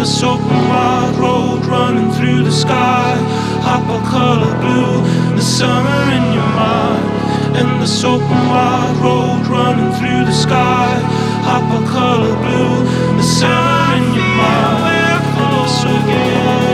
this open wild road running through the sky. Hop a color blue, the summer in your mind. And this open wild road running through the sky. Hop a color blue, the summer in your mind. And this open wide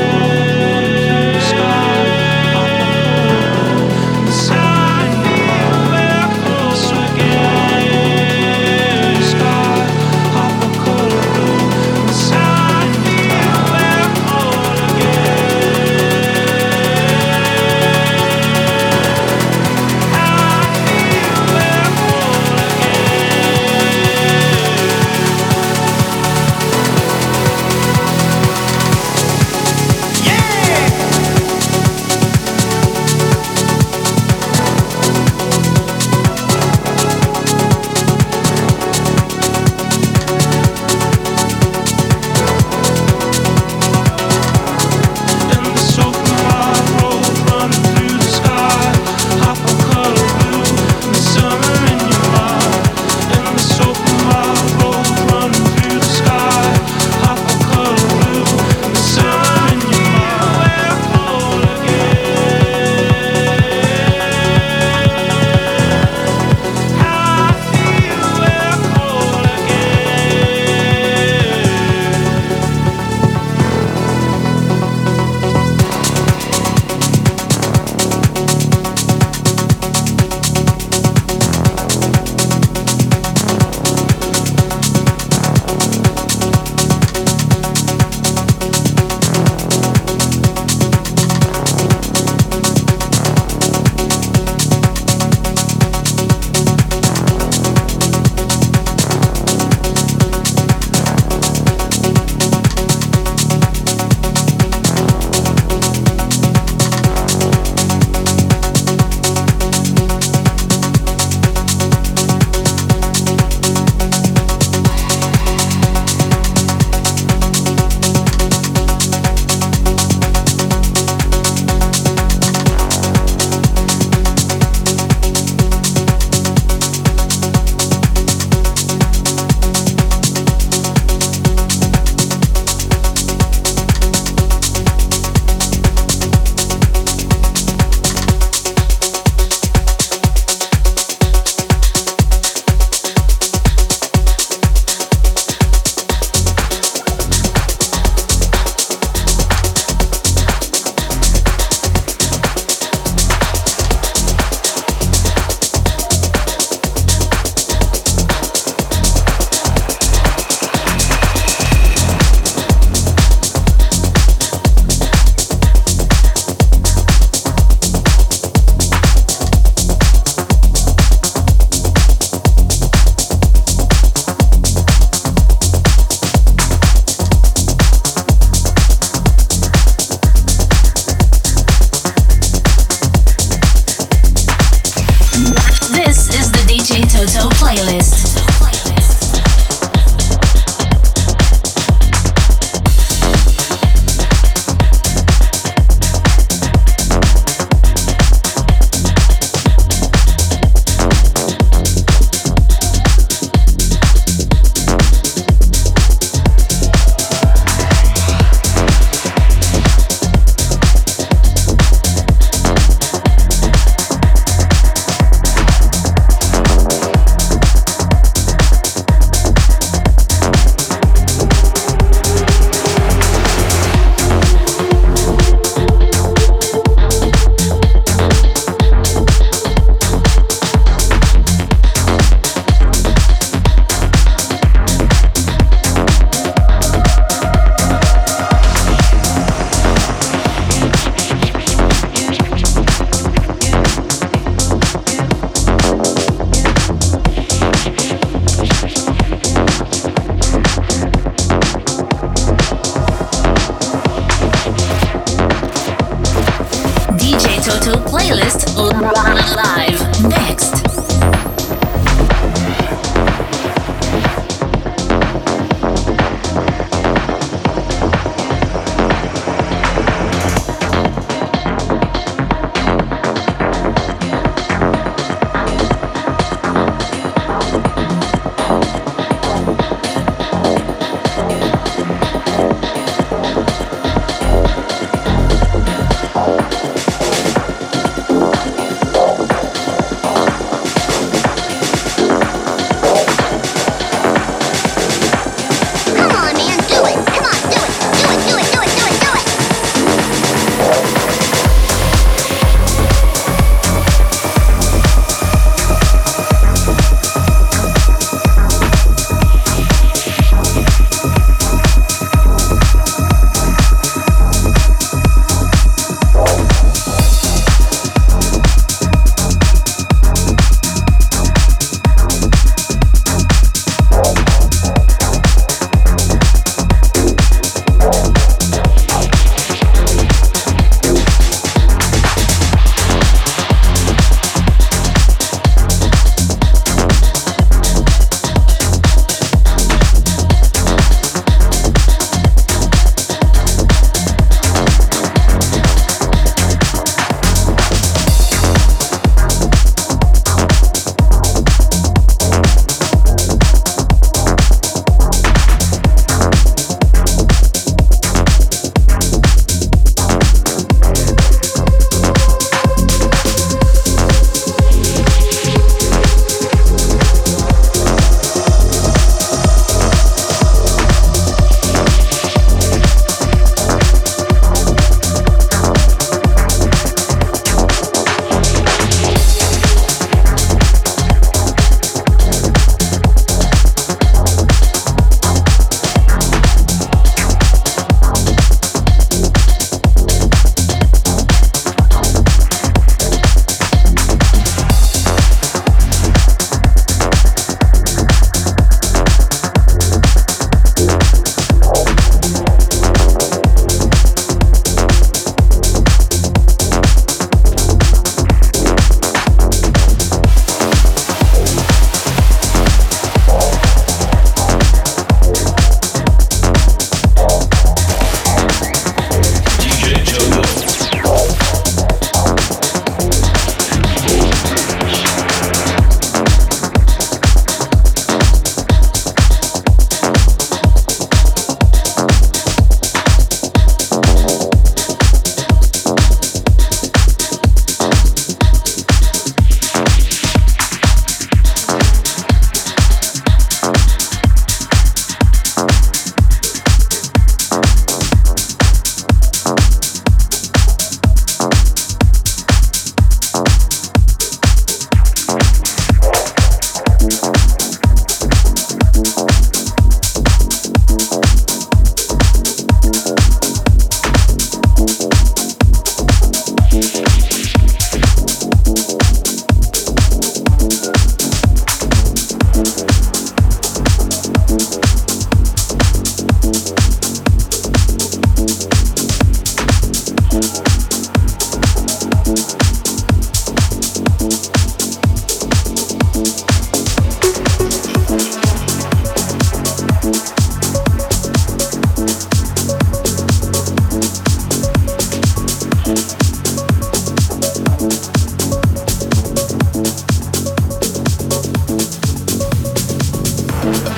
thank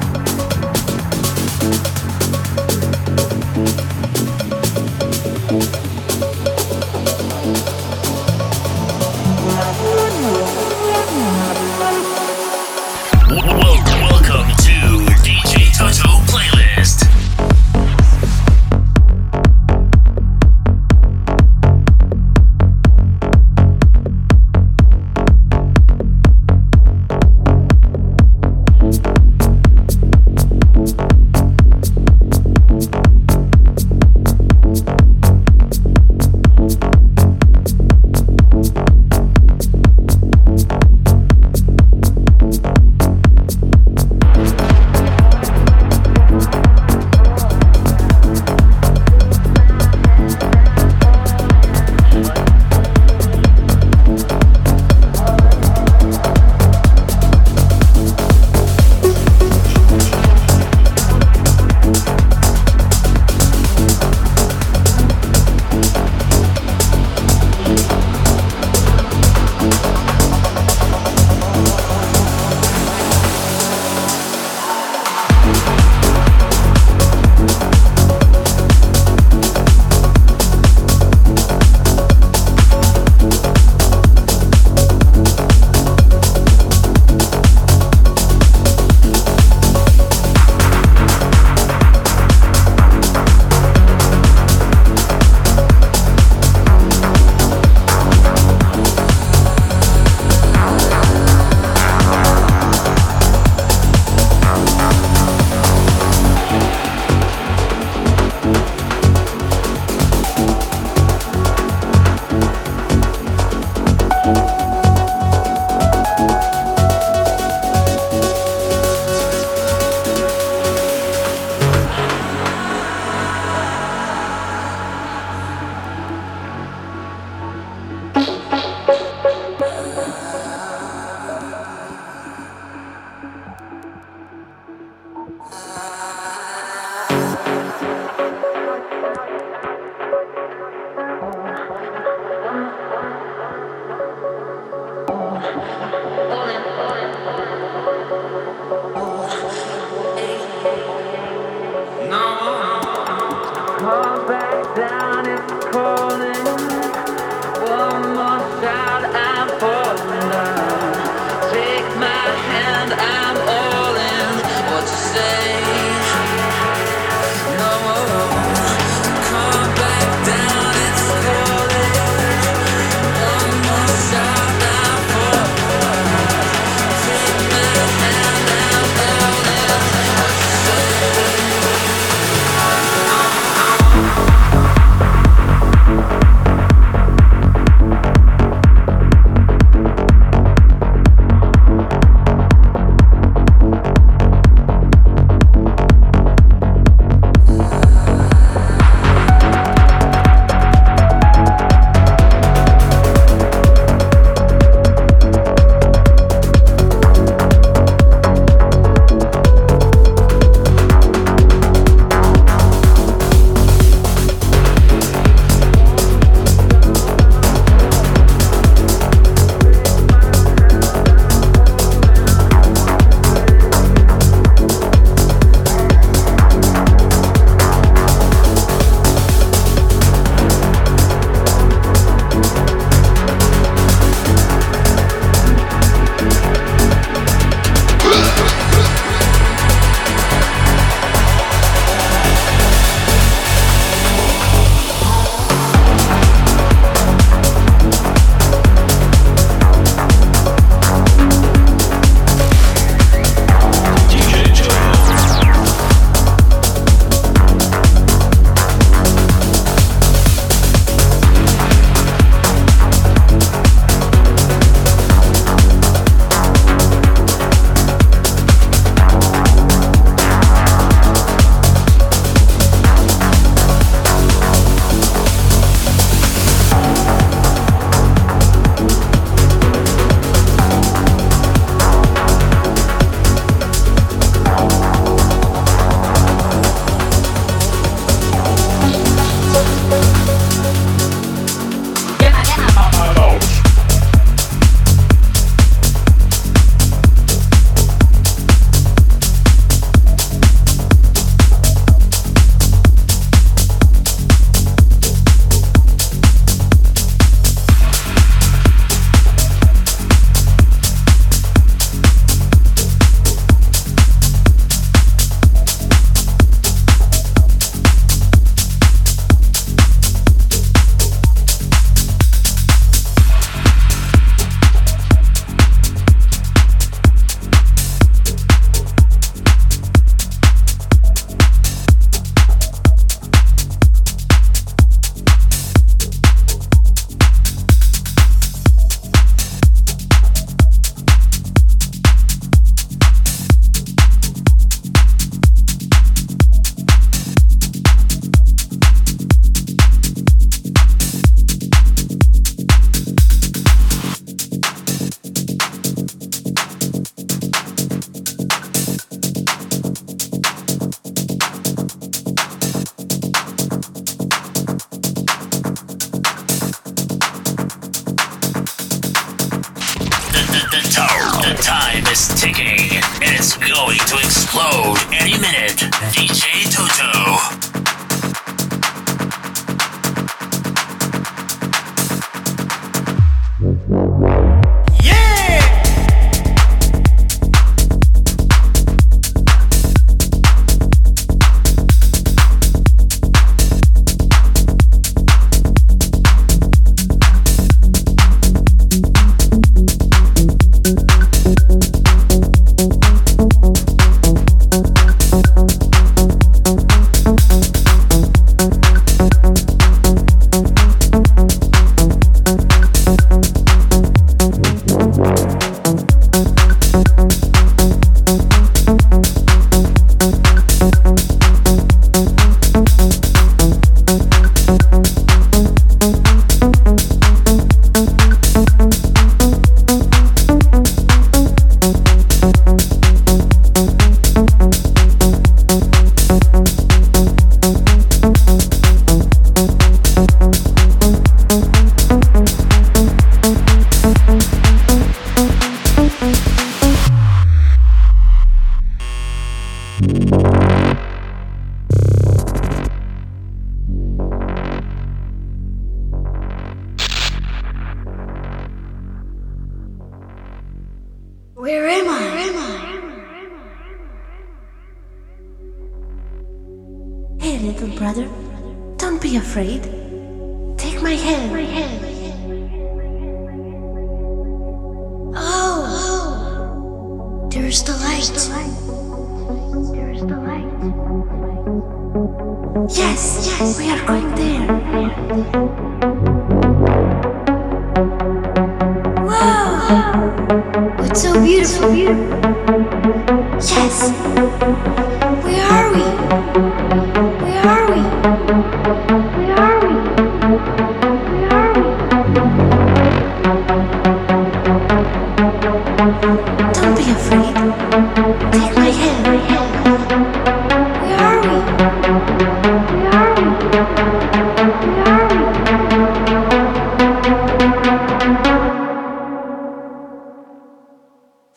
you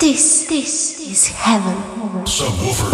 This, this is heaven. Subwoofer.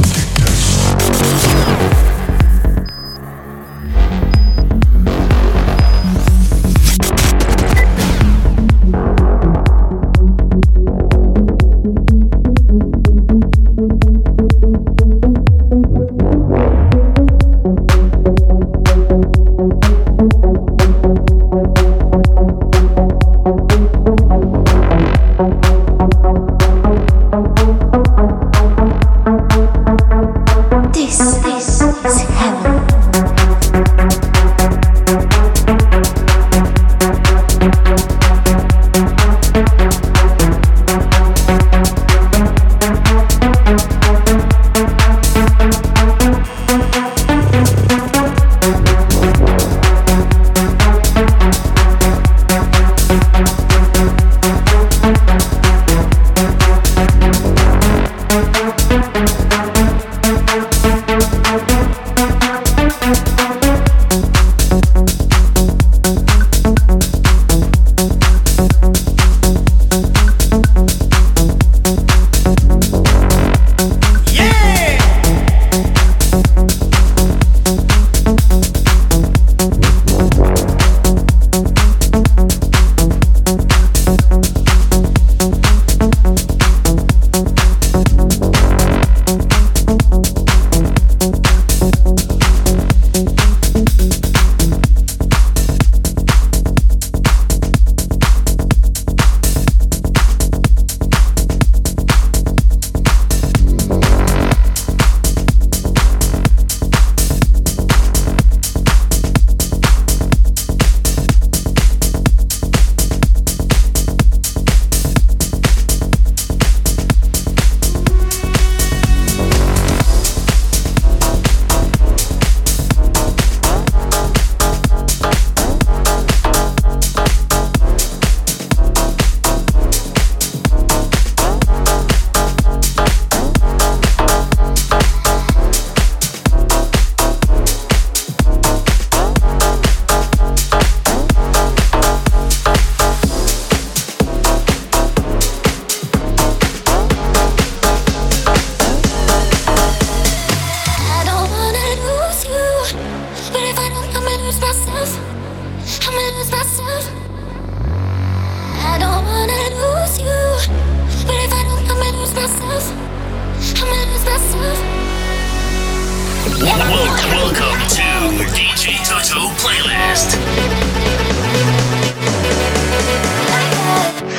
playlist.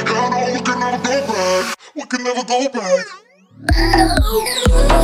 Hell we can never go back. We can never go back.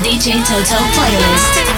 the DJ Toto playlist.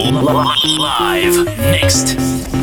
Live next.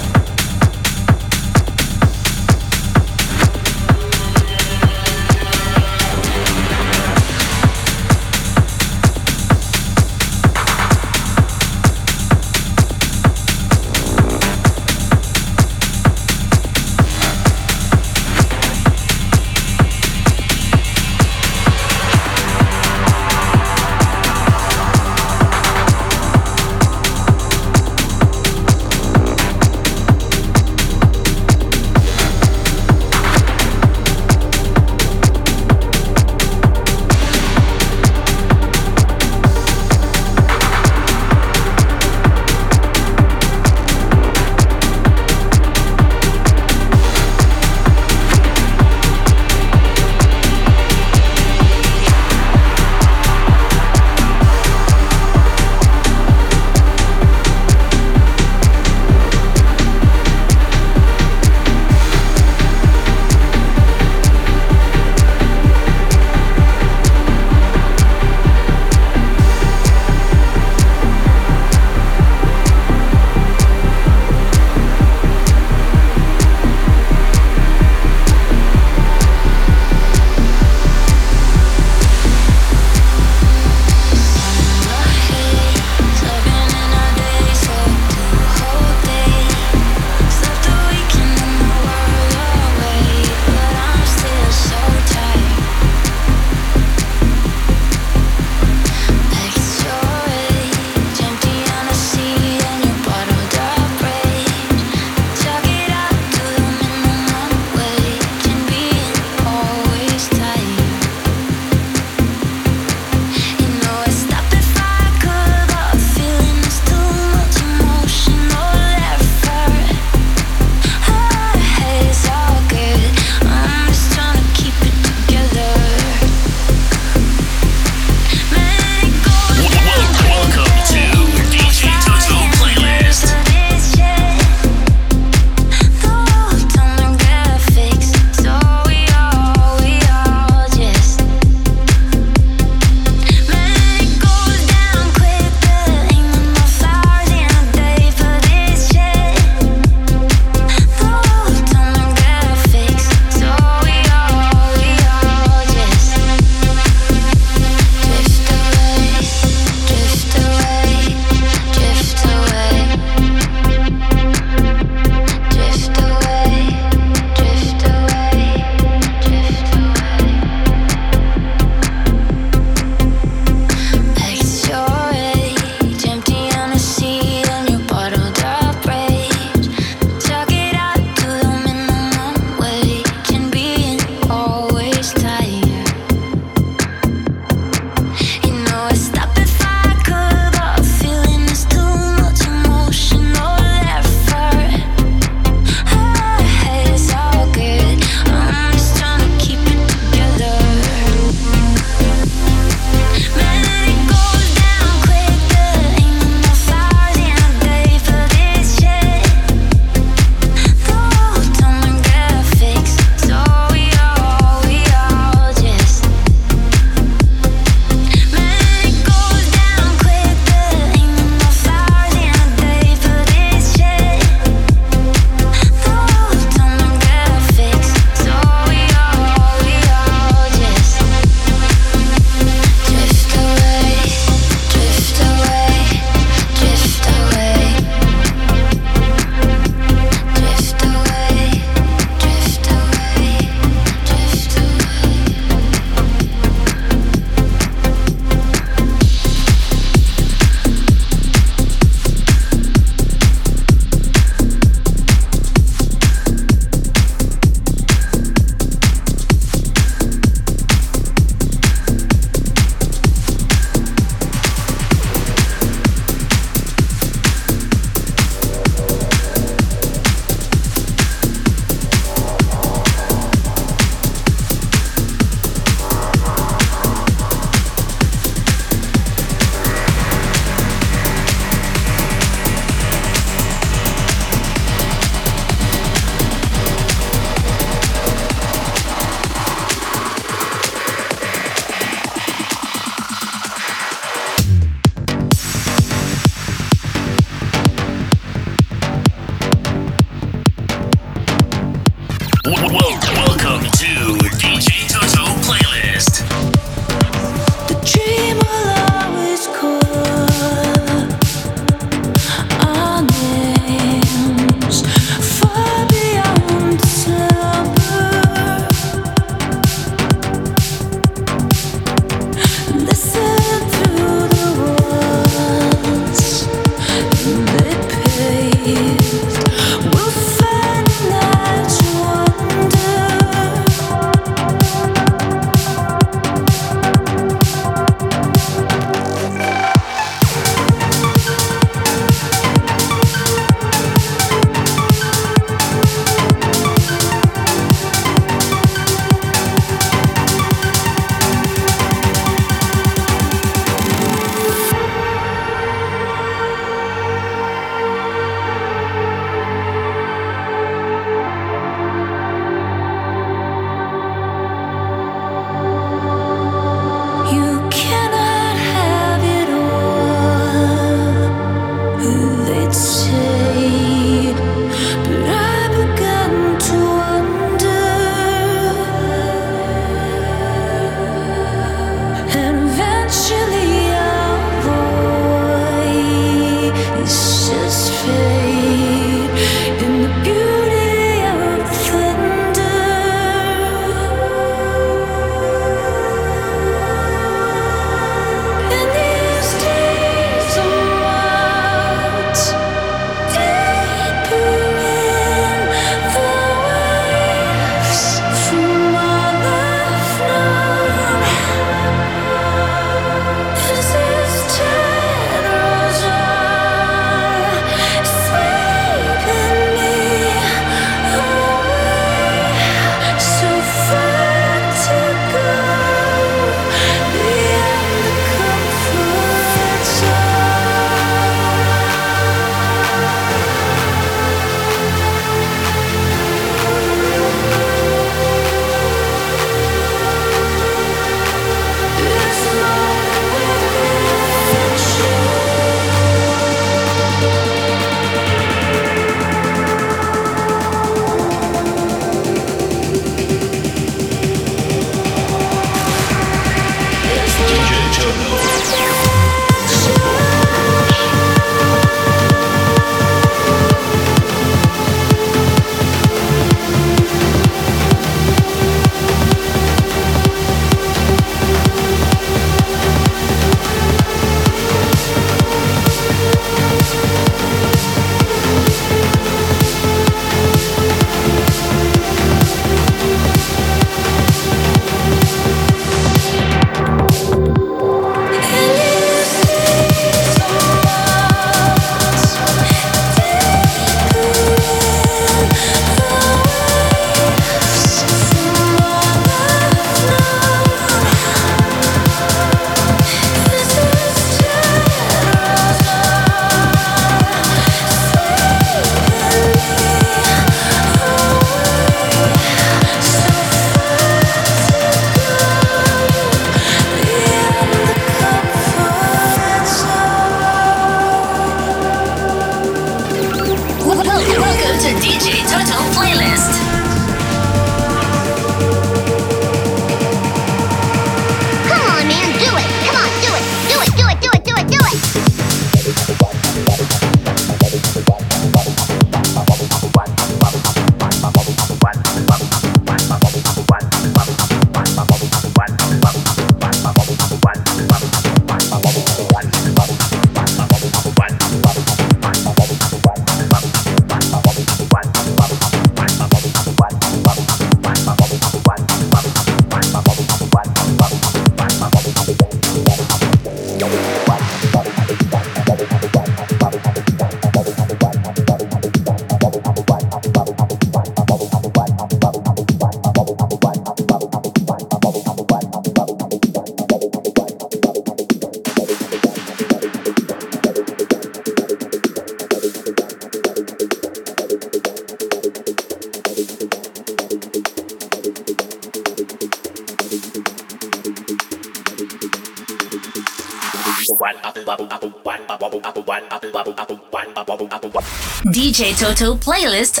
DJ Toto playlist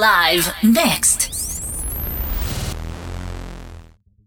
live. Next.